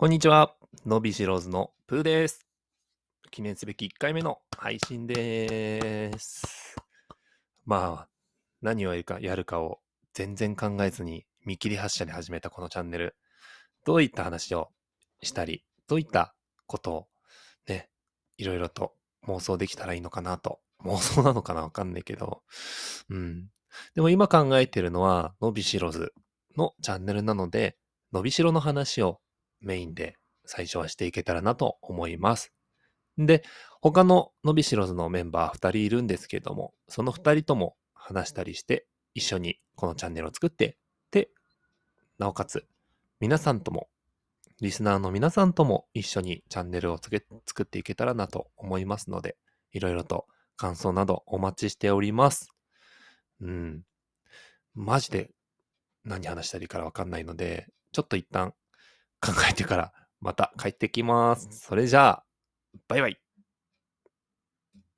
こんにちは。のびしろずのプーです。記念すべき1回目の配信でーす。まあ、何をやるかやるかを全然考えずに見切り発車で始めたこのチャンネル。どういった話をしたり、どういったことをね、いろいろと妄想できたらいいのかなと。妄想なのかなわかんないけど。うん。でも今考えてるのは、のびしろずのチャンネルなので、のびしろの話をメインで最初はしていけたらなと思います。で、他ののびしろずのメンバー2人いるんですけども、その2人とも話したりして、一緒にこのチャンネルを作って、で、なおかつ、皆さんとも、リスナーの皆さんとも一緒にチャンネルをつけ作っていけたらなと思いますので、いろいろと感想などお待ちしております。うん。マジで何話したらいいからわかんないので、ちょっと一旦考えてからまた帰ってきます。それじゃあ、バイバイ。